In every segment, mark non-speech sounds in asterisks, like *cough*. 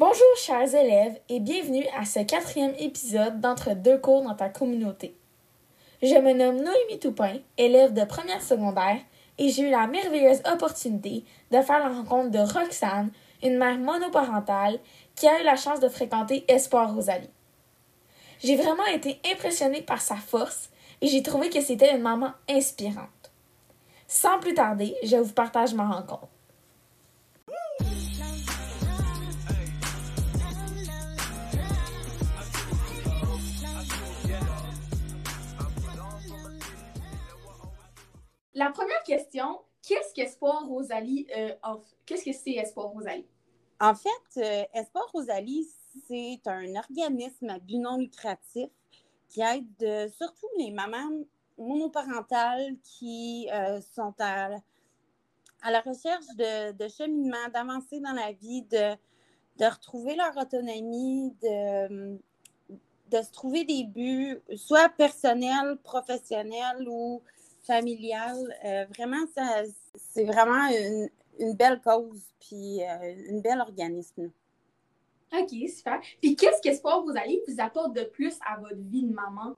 Bonjour chers élèves et bienvenue à ce quatrième épisode d'Entre deux cours dans ta communauté. Je me nomme Noémie Toupin, élève de première secondaire, et j'ai eu la merveilleuse opportunité de faire la rencontre de Roxane, une mère monoparentale qui a eu la chance de fréquenter Espoir Rosalie. J'ai vraiment été impressionnée par sa force et j'ai trouvé que c'était une maman inspirante. Sans plus tarder, je vous partage ma rencontre. La première question, qu'est-ce qu'Espoir Rosalie euh? Qu'est-ce que c'est Espoir Rosalie? En fait, euh, Espoir Rosalie, c'est un organisme à but non lucratif qui aide euh, surtout les mamans monoparentales qui sont à, à, la recherche de, de cheminement, d'avancer dans la vie, de, de, retrouver leur autonomie, de, de se trouver des buts, soit personnels, professionnels ou familiales. Euh, vraiment, c'est vraiment une, une, belle cause, puis euh, une belle organisme. OK, super. Puis qu'est-ce qu'Espoir Rosalie vous apporte de plus à votre vie de maman?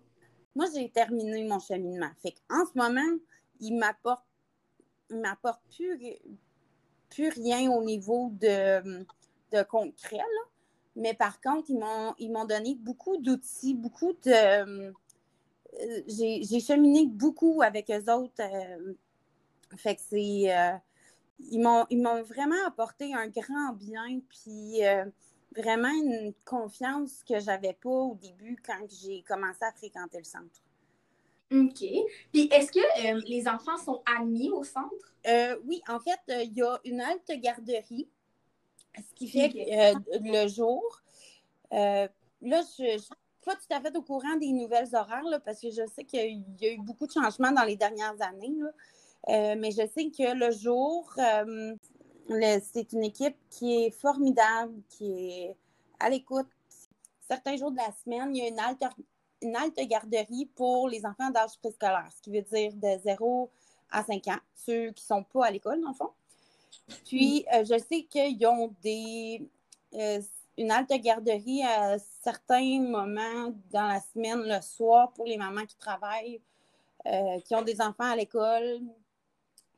Moi, j'ai terminé mon cheminement. Fait en ce moment, il m'apporte il m'apporte plus, plus rien au niveau de, de concret, là. Mais par contre, ils m'ont, ils m'ont donné beaucoup d'outils, beaucoup de. J'ai, cheminé beaucoup avec eux autres. Euh, fait que c'est. Euh, ils, m'ont, vraiment apporté un grand bien. Puis euh, vraiment une confiance que j'avais pas au début quand j'ai commencé à fréquenter le centre. OK. Puis est-ce que les enfants sont admis au centre? Oui, en fait, il y a une halte garderie, ce qui fait okay. que le jour, là, je pas tout à fait au courant des nouvelles horaires, là, parce que je sais qu'il y, a eu beaucoup de changements dans les dernières années, mais je sais que le jour, c'est une équipe qui est formidable, qui est à l'écoute. Certains jours de la semaine, il y a une halte, une garderie pour les enfants d'âge préscolaire, ce qui veut dire de 0 à 5 ans, ceux qui ne sont pas à l'école, dans le fond. Puis, euh, je sais qu'ils ont des, euh, une halte garderie à certains moments dans la semaine, le soir, pour les mamans qui travaillent, euh, qui ont des enfants à l'école,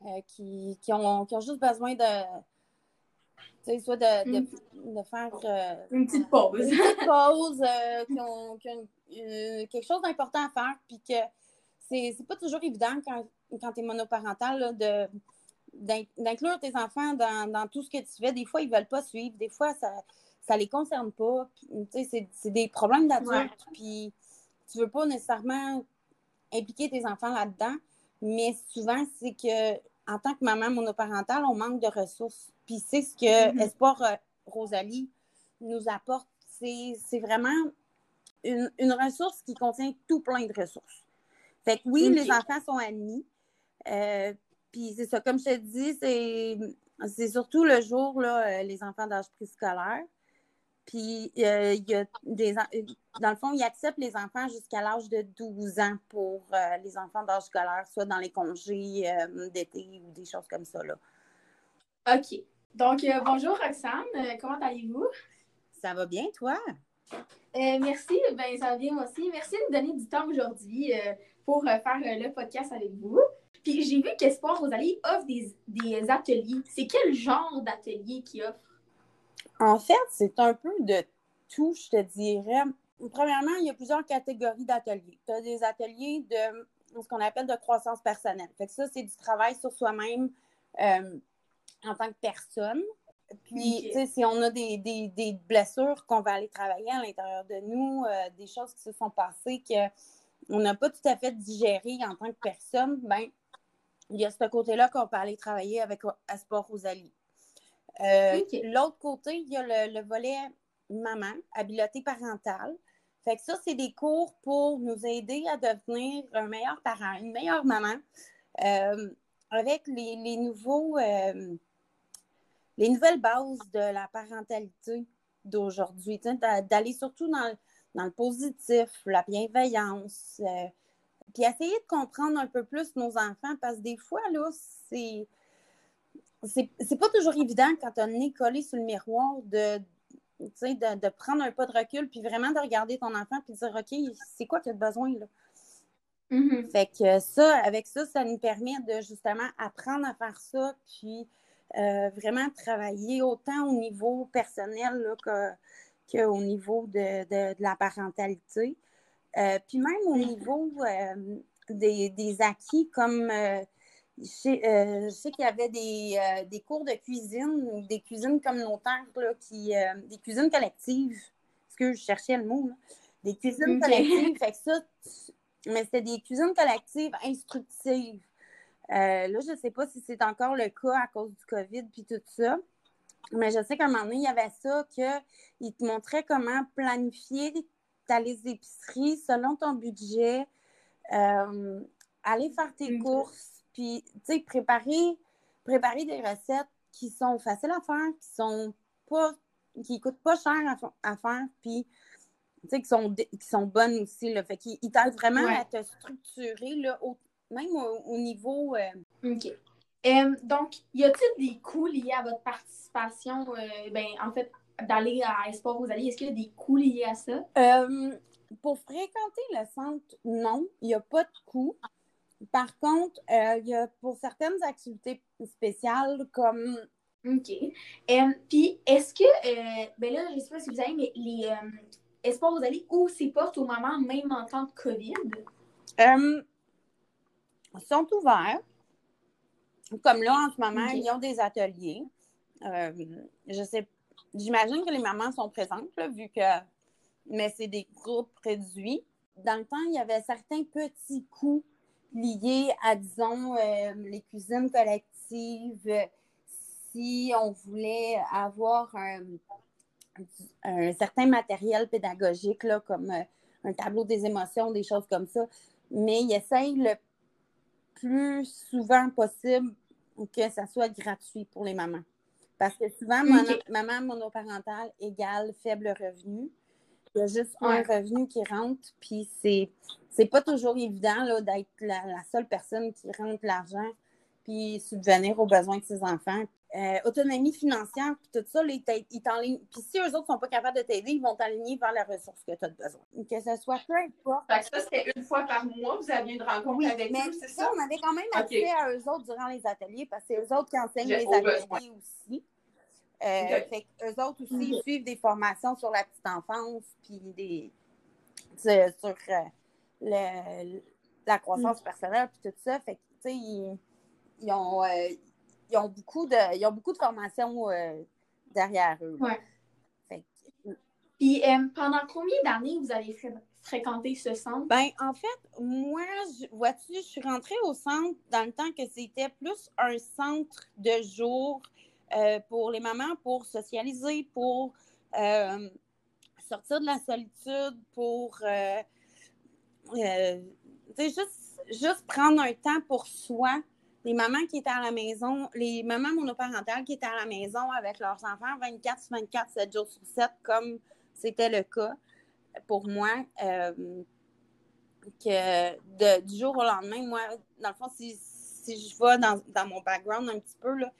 euh, qui, qui, ont, qui, ont, juste besoin de. soit de, de, de faire. Euh, une petite pause. Une petite pause, euh, qui ont, qui ont quelque chose d'important à faire, puis que c'est pas toujours évident quand, quand tu es monoparental là, de d'inclure tes enfants dans, dans, tout ce que tu fais. Des fois, ils ne veulent pas suivre. Des fois, ça ne les concerne pas. C'est des problèmes d'adultes. Puis tu ne veux pas nécessairement impliquer tes enfants là-dedans. Mais souvent, c'est que en tant que maman monoparentale, on manque de ressources. Puis c'est ce que mm -hmm. Espoir euh, Rosalie nous apporte. C'est vraiment une, une, ressource qui contient tout plein de ressources. Fait que oui, okay. les enfants sont admis. Euh, puis c'est ça, comme je te dis, c'est surtout le jour, là, euh, les enfants d'âge préscolaire. Puis, euh, il y a des, dans le fond, ils acceptent les enfants jusqu'à l'âge de 12 ans pour euh, les enfants d'âge scolaire, soit dans les congés euh, d'été ou des choses comme ça. Là. OK. Donc, bonjour Roxane, comment allez-vous? Ça va bien, toi? merci, ben ça va bien moi aussi. Merci de me donner du temps aujourd'hui pour faire le podcast avec vous. Puis, j'ai vu qu'Espoir Rosalie offre des, des ateliers. C'est quel genre d'atelier qu'il offre? En fait, c'est un peu de tout, je te dirais. Premièrement, il y a plusieurs catégories d'ateliers. Tu as des ateliers de ce qu'on appelle de croissance personnelle. Fait que ça, c'est du travail sur soi-même euh, en tant que personne. Puis, okay. si on a des, des, des blessures qu'on va aller travailler à l'intérieur de nous, euh, des choses qui se sont passées qu'on n'a pas tout à fait digérées en tant que personne, ben il y a ce côté-là qu'on peut aller travailler avec Espoir Rosalie. Euh, okay. L'autre côté, il y a le, le, volet maman, habileté parentale. Fait que ça, c'est des cours pour nous aider à devenir un meilleur parent, une meilleure maman, euh, avec les, les nouveaux, euh, les nouvelles bases de la parentalité d'aujourd'hui, d'aller surtout dans, dans, le positif, la bienveillance, euh, puis essayer de comprendre un peu plus nos enfants, parce que des fois, là, c'est c'est pas toujours évident quand on est collé sur le miroir de, de, de, prendre un pas de recul, puis vraiment de regarder ton enfant, puis de dire, OK, c'est quoi qu'il a besoin, là? Mm-hmm. Fait que ça, avec ça, ça nous permet de justement apprendre à faire ça, puis euh, vraiment travailler autant au niveau personnel qu'au niveau de, de, la parentalité. Euh, puis même au niveau euh, des, des, acquis, comme je sais, qu'il y avait des, des, cours de cuisine, des cuisines communautaires, là, qui, des cuisines collectives, parce que je cherchais le mot, des cuisines collectives. Fait que ça, mais c'était des cuisines collectives instructives. Euh, là, je ne sais pas si c'est encore le cas à cause du COVID puis tout ça. Mais je sais qu'à un moment donné, il y avait ça qu'il te montrait comment planifier ta liste d'épicerie selon ton budget, euh, aller faire tes courses, puis préparer, préparer des recettes qui sont faciles à faire, qui sont pas qui coûtent pas cher à faire, puis qui sont, qui sont bonnes aussi. Là. Fait qu'ils t'aident vraiment à te structurer, là, même au, niveau. Euh, OK. donc, y a-t-il des coûts liés à votre participation? Euh, ben, en fait, d'aller à Espoir vous allez, est-ce qu'il y a des coûts liés à ça? Pour fréquenter le centre, non, il n'y a pas de coûts. Par contre, il y a pour certaines activités spéciales comme OK. Puis, est-ce que, ben là, je ne sais pas si vous avez, mais les, Espoir vous allez où ses portes au moment, même en temps de COVID? Euh, sont ouverts. Comme là, en ce moment, ils ont des ateliers. Euh, je sais, j'imagine que les mamans sont présentes, vu que, mais c'est des groupes réduits. Dans le temps, il y avait certains petits coûts liés à, disons, euh, les cuisines collectives. Si on voulait avoir un, un certain matériel pédagogique, là, comme euh, un tableau des émotions, des choses comme ça. Mais il essaye le plus souvent possible que ça soit gratuit pour les mamans. Parce que souvent, maman monoparentale égale faible revenu. Il y a juste un revenu qui rentre, puis c'est, c'est pas toujours évident d'être la, seule personne qui rentre l'argent puis subvenir aux besoins de ses enfants. Euh, autonomie financière, puis tout ça, ils t'enlignent. Puis si eux autres ne sont pas capables de t'aider, ils vont t'aligner vers la ressource que tu as besoin. Que ce soit peu importe. Fait ça, c'était une fois par mois, vous aviez une rencontre avec eux, c'est ça? On avait quand même accès à eux autres durant les ateliers, parce que c'est eux autres qui enseignent les ateliers aussi. Euh, fait eux autres aussi, ils suivent des formations sur la petite enfance, puis des. sur euh, la croissance mm. personnelle, puis tout ça. Fait que, tu sais, ils ils ont, euh, ils ont, beaucoup, de, ils ont beaucoup de formations euh, derrière eux. Ouais. Puis euh, pendant combien d'années vous avez fréquenté ce centre? Ben, en fait, moi, vois-tu, je suis rentrée au centre dans le temps que c'était plus un centre de jour pour les mamans, pour socialiser, pour sortir de la solitude, pour juste, juste prendre un temps pour soi. Les mamans qui étaient à la maison, les mamans monoparentales qui étaient à la maison avec leurs enfants 24 sur 24, 7 jours sur 7, comme c'était le cas pour moi, euh, que du jour au lendemain, moi, dans le fond, si, je vais dans, mon background un petit peu, là,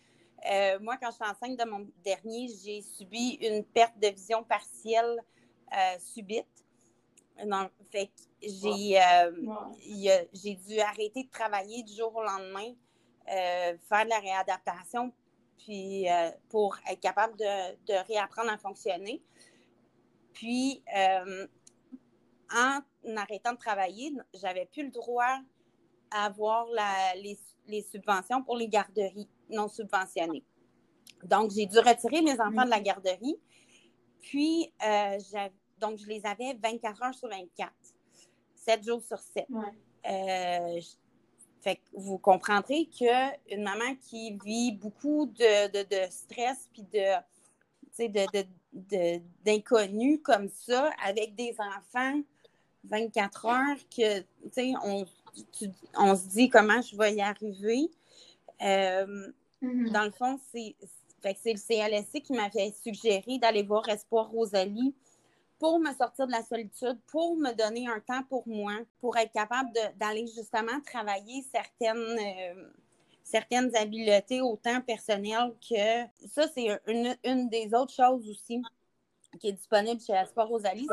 euh, moi, quand je suis enceinte de mon dernier, j'ai subi une perte de vision partielle euh, subite. Non, fait j'ai, j'ai dû arrêter de travailler du jour au lendemain euh, faire de la réadaptation puis, euh, pour être capable de, réapprendre à fonctionner. Puis, euh, en arrêtant de travailler, j'avais plus le droit à avoir les, subventions pour les garderies non subventionnées. Donc, j'ai dû retirer mes enfants de la garderie. Puis, donc, je les avais 24 heures sur 24, 7 jours sur 7. Fait que vous comprendrez qu'une maman qui vit beaucoup de, stress puis de, d'inconnus comme ça, avec des enfants 24 heures, que, on, on se dit comment je vais y arriver. Euh, mm-hmm. Dans le fond, c'est, c'est le CLSC qui m'avait suggéré d'aller voir Espoir Rosalie pour me sortir de la solitude, pour me donner un temps pour moi, pour être capable d'aller justement travailler certaines, euh, certaines habiletés autant personnelles que ça, c'est une, des autres choses aussi. qui est disponible chez Sport Rosalie.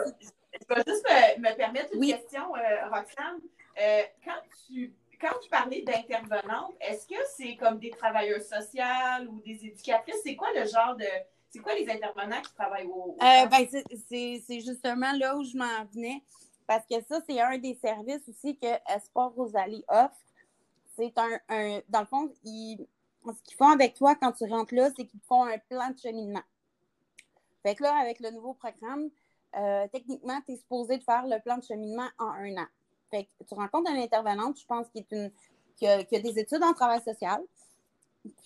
Je vais juste me, me permettre une question, euh, Roxane. Euh, quand tu quand tu parlais d'intervenantes, est-ce que c'est comme des travailleurs sociaux ou des éducatrices? C'est quoi le genre de. C'est quoi les intervenants qui travaillent au. Euh, ben, c'est justement là où je m'en venais. Parce que ça, c'est un des services aussi que Sport Rosalie offre. C'est un, Dans le fond, ils, ce qu'ils font avec toi quand tu rentres là, c'est qu'ils font un plan de cheminement. Fait que là, avec le nouveau programme, euh, techniquement, tu es supposé de faire le plan de cheminement en un an. Tu rencontres une intervenante, je pense, qui, est une, qui, a, des études en travail social.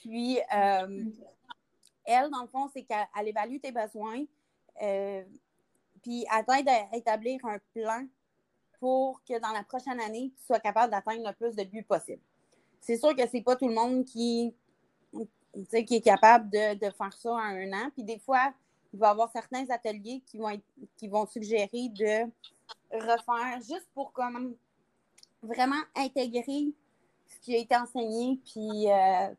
Puis, euh, elle, dans le fond, c'est qu'elle évalue tes besoins, euh, puis elle t'aide à établir un plan pour que dans la prochaine année, tu sois capable d'atteindre le plus de buts possible. C'est sûr que ce n'est pas tout le monde qui, qui est capable de, de, faire ça en un an. Puis des fois, il va y avoir certains ateliers qui vont, qui vont suggérer de refaire juste pour comme vraiment intégrer ce qui a été enseigné, puis euh,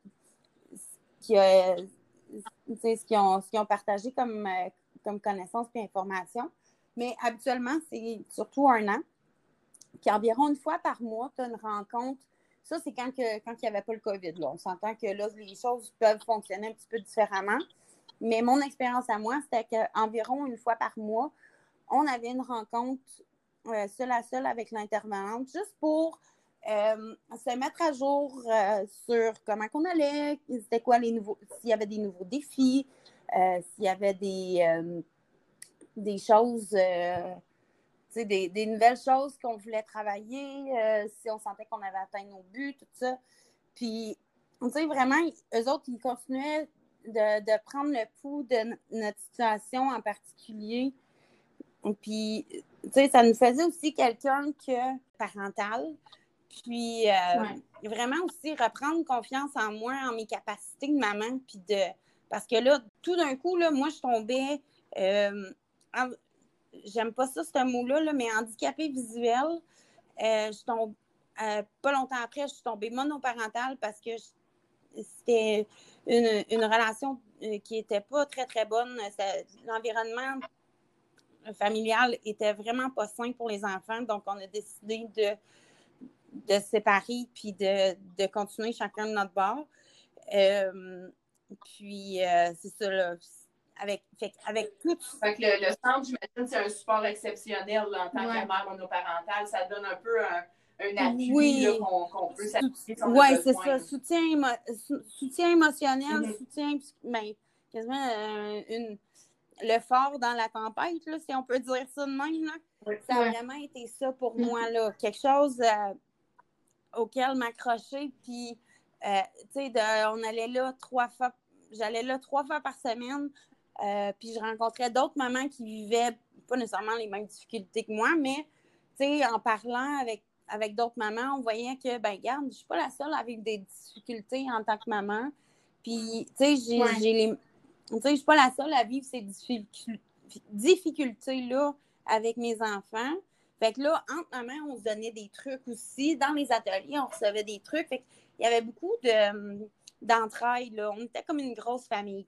ce qu'ils ont, ont, partagé comme, euh, comme connaissances et informations. Mais habituellement, c'est surtout un an. Puis environ une fois par mois, tu as une rencontre. Ça, c'est quand, quand il n'y avait pas le COVID. Là. On s'entend que là, les choses peuvent fonctionner un petit peu différemment. Mais mon expérience à moi, c'était qu'environ une fois par mois, on avait une rencontre euh, seule à seule avec l'intervenante, juste pour euh, se mettre à jour euh, sur comment on allait, c'était quoi les nouveaux, s'il y avait des nouveaux défis, s'il y avait des, des choses, des, des, nouvelles choses qu'on voulait travailler, si on sentait qu'on avait atteint nos buts, tout ça. Puis, on sait vraiment, eux autres, ils continuaient de, prendre le pouls de notre situation en particulier. Puis, tu sais, ça nous faisait aussi quelqu'un que parental. Puis, euh, vraiment aussi reprendre confiance en moi, en mes capacités de maman. Puis de. Parce que là, tout d'un coup, là, moi, je tombais. Euh, j'aime pas ça, ce mot-là, là, mais handicapée visuel. Euh, je tombe, pas longtemps après, je suis tombée monoparentale parce que c'était une, relation euh, qui n'était pas très, très bonne. L'environnement familial était vraiment pas sain pour les enfants. Donc, on a décidé de, de se séparer puis de, continuer chacun de notre bord. Euh, puis, euh, c'est ça, là, avec, avec tout. Fait que le, centre, j'imagine, c'est un support exceptionnel en tant que mère monoparentale. Ça donne un peu un un appui oui. qu'on peut s'appuyer Oui, c'est ça. Soutien, soutien émotionnel, mm-hmm. soutien, ben, quasiment euh, une, le fort dans la tempête, là, si on peut dire ça de même. Là. Ça a vraiment été ça pour mm-hmm. moi. Là. Quelque chose euh, auquel m'accrocher. Puis, euh, tu sais, on allait là trois fois, j'allais là trois fois par semaine. puis je rencontrais d'autres mamans qui vivaient pas nécessairement les mêmes difficultés que moi, mais en parlant avec avec d'autres mamans, on voyait que, ben, regarde, je ne suis pas la seule à vivre des difficultés en tant que maman. Puis, tu sais, j'ai les. Tu sais, je suis pas la seule à vivre ces difficultés-là avec mes enfants. Fait que là, entre mamans, on se donnait des trucs aussi. Dans les ateliers, on recevait des trucs. Fait qu'il y avait beaucoup d'entrailles, là. On était comme une grosse famille.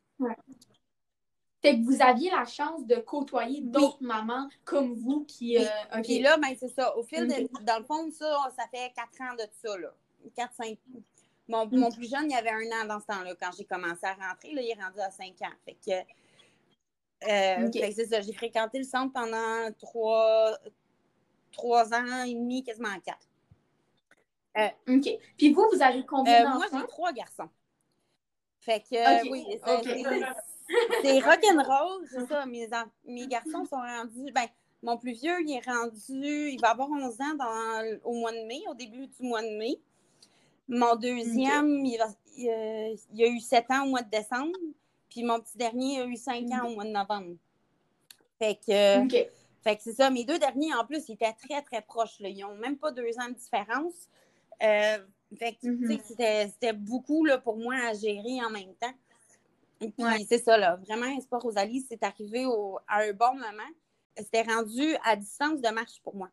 Fait que vous aviez la chance de côtoyer d'autres mamans comme vous qui. Euh, Puis là, ben, c'est ça. Au fil de. Dans le fond, ça, ça fait quatre ans de ça, là. Quatre, cinq. Mon, mm. mon plus jeune, il avait un an dans ce temps-là. Quand j'ai commencé à rentrer, là, il est rendu à cinq ans. Fait que. Euh, c'est ça. J'ai fréquenté le centre pendant trois, trois ans et demi, quasiment quatre. Euh, OK. Puis vous, vous avez combien d'enfants? Moi, j'ai trois garçons. Fait que, oui, c'est rock'n'roll, c'est ça. Mes, mes garçons sont rendus. Ben, mon plus vieux, il est rendu. Il va avoir 11 ans dans, au mois de mai, au début du mois de mai. Mon deuxième, il, il, a eu 7 ans au mois de décembre. Puis mon petit dernier a eu 5 ans au mois de novembre. Fait que. Fait que c'est ça. Mes deux derniers, en plus, ils étaient très, très proches. Là. Ils n'ont même pas deux ans de différence. Euh, fait que, mm-hmm. c'était beaucoup là, pour moi à gérer en même temps. Puis c'est ça, là. Vraiment, Sport Rosalie, c'est arrivé à un bon moment. C'était rendu à distance de marche pour moi.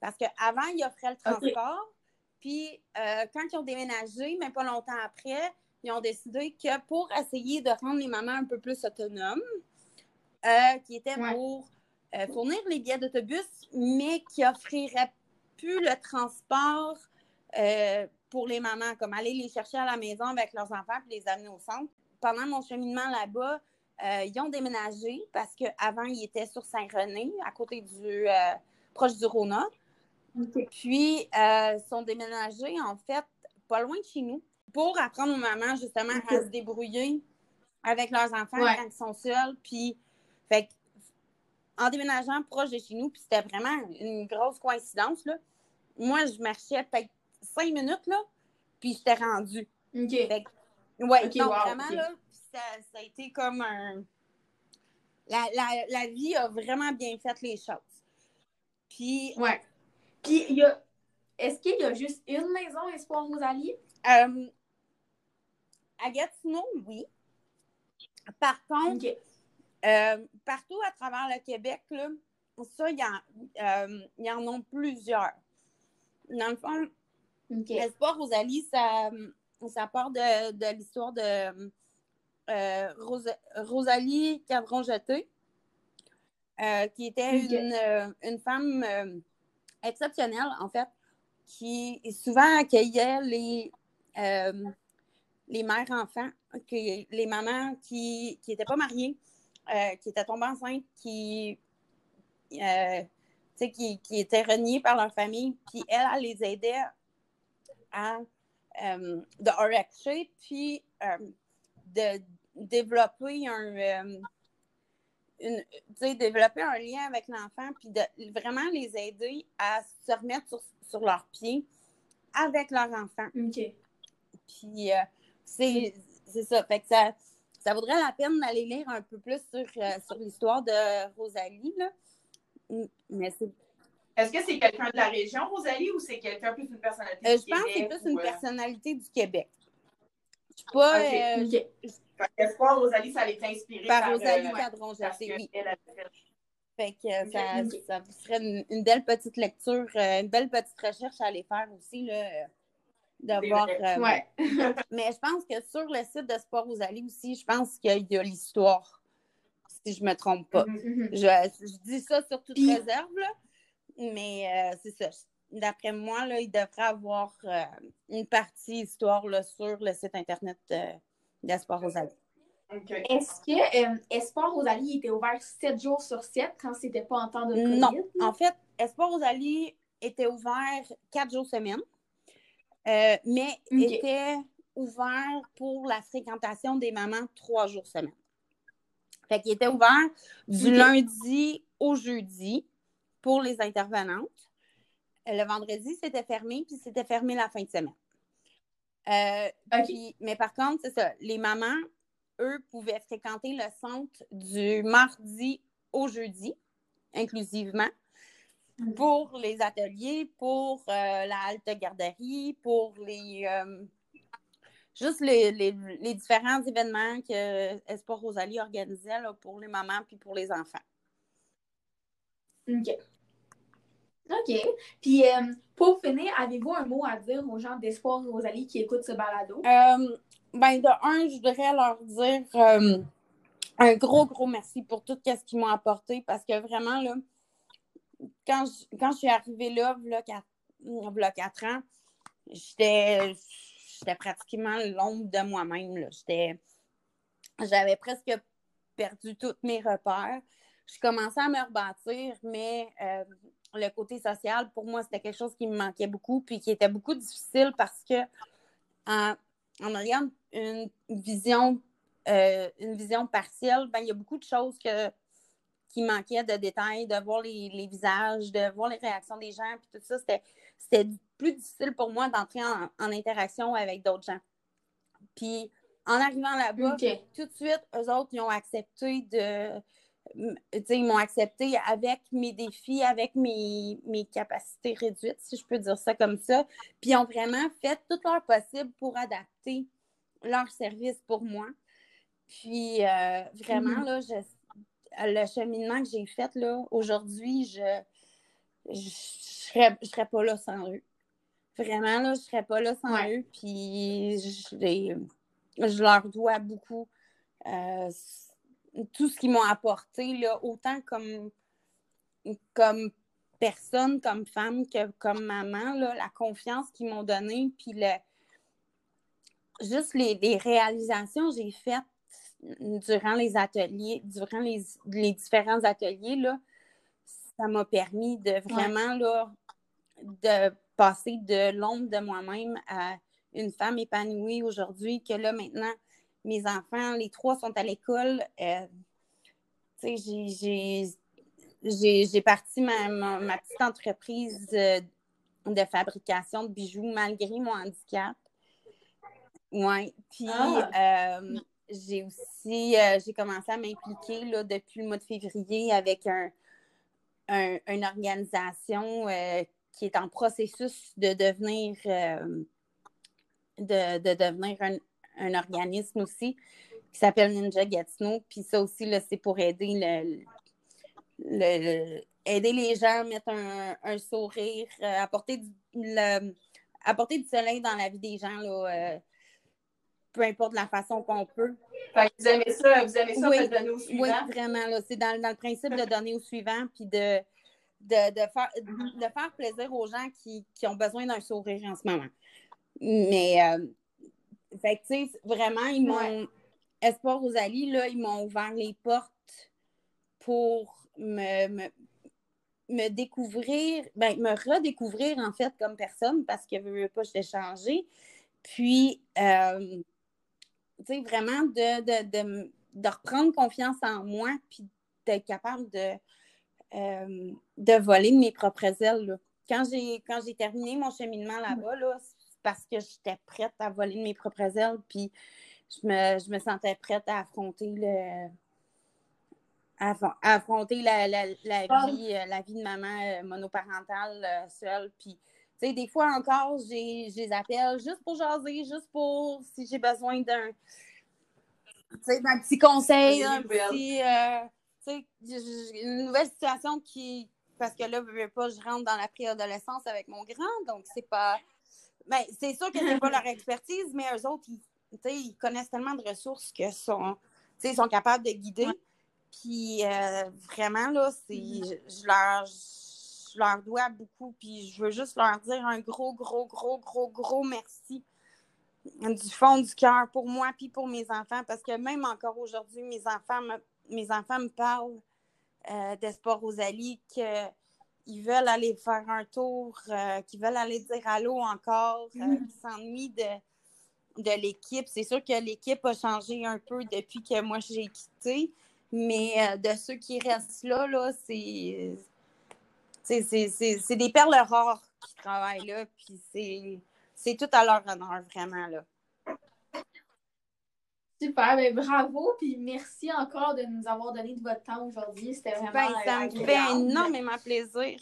Parce qu'avant, ils offraient le transport. Puis euh, quand ils ont déménagé, mais pas longtemps après, ils ont décidé que pour essayer de rendre les mamans un peu plus autonomes, euh, qui était Ouais. pour euh, fournir les billets d'autobus, mais qui offrirait plus le transport pour les mamans, comme aller les chercher à la maison avec leurs enfants puis les amener au centre. Pendant mon cheminement là-bas, euh, ils ont déménagé parce qu'avant, ils étaient sur Saint-René, à côté du. euh, proche du Rona. Puis, euh, ils sont déménagés, en fait, pas loin de chez nous, pour apprendre aux mamans, justement, à se débrouiller avec leurs enfants Ouais. quand ils sont seuls. Puis, fait que, en déménageant proche de chez nous, puis c'était vraiment une grosse coïncidence, là. Moi, je marchais peut-être cinq minutes, là, puis j'étais rendue. Fait que, ouais, Ok, donc wow, vraiment, là, ça, ça a été comme un... La, la, la vie a vraiment bien fait les choses. Puis, Ouais. Puis, il y a... Est-ce qu'il y a juste une maison Espoir Rosalie? Euh, à Gatineau, oui. Par contre, euh, partout à travers le Québec, là, ça, il y, en- euh, y en a plusieurs. Dans le fond. Espoir Rosalie, ça, ça part de, de l'histoire de euh, Rosa- Rosalie Cavron-Jeté, euh, qui était une, euh, une femme exceptionnelle, en fait, qui souvent accueillait les, les mères-enfants, les mamans qui n'étaient pas mariées, qui étaient tombées enceintes, qui, qui, qui étaient reniées par leur famille, puis elle, elle les aidait à euh, de enrichir, puis euh, de développer un, euh, une- développer un lien avec l'enfant, puis de vraiment les aider à se remettre sur, sur leurs pieds avec leur enfant. OK. Puis euh, c'est c'est ça. Fait que ça, ça vaudrait la peine d'aller lire un peu plus sur, euh, sur l'histoire de Rosalie. Là. Mais c'est Est-ce que c'est quelqu'un de la région, Rosalie, ou c'est quelqu'un plus une personnalité Euh, du je pense que c'est plus une ou, euh, personnalité du Québec. Je suis pas Ok. euh, OK. fait qu'Espoir, Rosalie, ça allait inspiré par par, Rosalie euh, Cadron, parce sais, que oui. elle avait fait- Fait que euh, ça, ça vous serait une, une belle petite lecture, euh, une belle petite recherche à aller faire aussi, là, euh, de voir. euh, Ouais. *laughs* Mais je pense que sur le site de Sport Rosalie aussi, je pense qu'il y a l'histoire, si je me trompe pas. Mhm. Je, je dis ça sur toute Puis- réserve, là, mais euh, c'est ça. D'après moi, là, il devrait avoir euh, une partie histoire là, sur le site internet euh, d'Espoir Rosalie. OK. Est-ce que euh, Espoir Rosalie était ouvert 7 jours sur 7 quand c'était pas en temps de COVID? Non. En fait, Espoir Rosalie était ouvert quatre jours semaine, euh, mais Ok. était ouvert pour la fréquentation des mamans trois jours semaine. Fait qu'il était ouvert du lundi au jeudi pour les intervenantes. Euh, Le vendredi, c'était fermé, puis c'était fermé la fin de semaine. Euh, puis- mais par contre, c'est ça, les mamans, eux, pouvaient fréquenter le centre du mardi au jeudi, inclusivement, pour les ateliers, pour euh, la halte garderie, pour les. euh, juste les, les- les différents événements que Espoir Rosalie organisait là, pour les mamans puis pour les enfants. OK. OK. Puis, euh, pour finir, avez-vous un mot à dire aux gens d'Espoir Rosalie qui écoutent ce balado? Euh, ben, de un, je voudrais leur dire euh, un gros, gros merci pour tout ce qu'ils m'ont apporté parce que vraiment, là, quand je, quand je suis arrivée là, là, quatre, ans, j'étais pratiquement l'ombre de moi-même. J'avais presque perdu tous mes repères. Je commençais à me rebâtir, mais euh, le côté social, pour moi, c'était quelque chose qui me manquait beaucoup, puis qui était beaucoup difficile parce que en, en ayant une vision, euh, une vision partielle, ben, il y a beaucoup de choses que, qui manquaient de détails, de voir les, les visages, de voir les réactions des gens, puis tout ça, c'était, c'était plus difficile pour moi d'entrer en, en interaction avec d'autres gens. Puis en arrivant là-bas, tout de suite, eux autres, ils ont accepté de. Ils m'ont accepté avec mes défis, avec mes, mes capacités réduites, si je peux dire ça comme ça. Puis ils ont vraiment fait tout leur possible pour adapter leur service pour moi. Puis euh, vraiment, Mhm. là, je- le cheminement que j'ai fait là, aujourd'hui, je je serais, je serais pas là sans eux. Vraiment, là, je serais pas là sans Ouais. eux. Puis je, les- je leur dois beaucoup. Euh, tout ce qu'ils m'ont apporté, là, autant comme, comme personne, comme femme, que comme maman, là, la confiance qu'ils m'ont donnée, puis le, juste les, réalisations que j'ai faites durant les ateliers, durant les, différents ateliers, là, ça m'a permis de vraiment là, de passer de l'ombre de moi-même à une femme épanouie aujourd'hui, que là, maintenant, mes enfants, les trois sont à l'école. Euh, j'ai parti ma, ma, petite entreprise euh, de fabrication de bijoux malgré mon handicap. Oui. Puis ah! euh, j'ai aussi j'ai commencé à m'impliquer depuis le mois de février avec un, une organisation qui est en processus de devenir de, devenir un, un organisme aussi qui s'appelle Ninja Gatineau. Puis ça aussi, c'est pour aider le, aider les gens, mettre un, sourire, euh, apporter, du, apporter du soleil dans la vie des gens, là, euh, peu importe la façon qu'on peut. vous aimez ça, vous aimez ça, oui, donner au suivant? Oui, vraiment. C'est dans, le principe de donner au suivant, puis de, de, faire, de faire plaisir aux gens qui, ont besoin d'un sourire en ce moment. Mais euh, fait tu sais, vraiment, ils m'ont. Espoir Rosalie, là, ils m'ont ouvert les portes pour me, me, découvrir, ben, me redécouvrir, en fait, comme personne, parce que je veux pas, je changé. Puis, euh, tu sais, vraiment de, de, reprendre confiance en moi, puis d'être capable de, euh, de voler de mes propres ailes. Quand j'ai terminé mon cheminement là-bas, là, parce que j'étais prête à voler de mes propres ailes, puis je me, sentais prête à affronter le affronter la, ah. vie, euh, la vie de maman euh, monoparentale euh, seule. Puis, tu sais, des fois encore, j'ai, les appelle juste pour jaser, juste pour si j'ai besoin d'un, d'un petit conseil, un petit, une nouvelle situation qui, parce que là, je veux pas, je rentre dans la préadolescence avec mon grand, donc c'est pas, ben, c'est sûr que c'est pas leur *laughs* expertise, mais eux autres, ils, ils connaissent tellement de ressources que sont, ils sont capables de guider. Puis euh, vraiment, là, c'est, mm-hmm. je, leur, je leur dois beaucoup. Puis je veux juste leur dire un gros, gros, gros, gros, gros merci du fond du cœur pour moi puis pour mes enfants. Parce que même encore aujourd'hui, mes enfants me, mes enfants me parlent euh, d'Espoir Rosalie que ils veulent aller faire un tour, euh, qui veulent aller dire allô encore, euh, mm. qui s'ennuient de, de l'équipe. C'est sûr que l'équipe a changé un peu depuis que moi j'ai quitté, mais euh, de ceux qui restent là, là c'est, c'est, des perles rares qui travaillent là, puis c'est, tout à leur honneur, vraiment. Là. Super, ben bravo, puis merci encore de nous avoir donné de votre temps aujourd'hui. C'était vraiment. Ben, ça me fait énormément plaisir.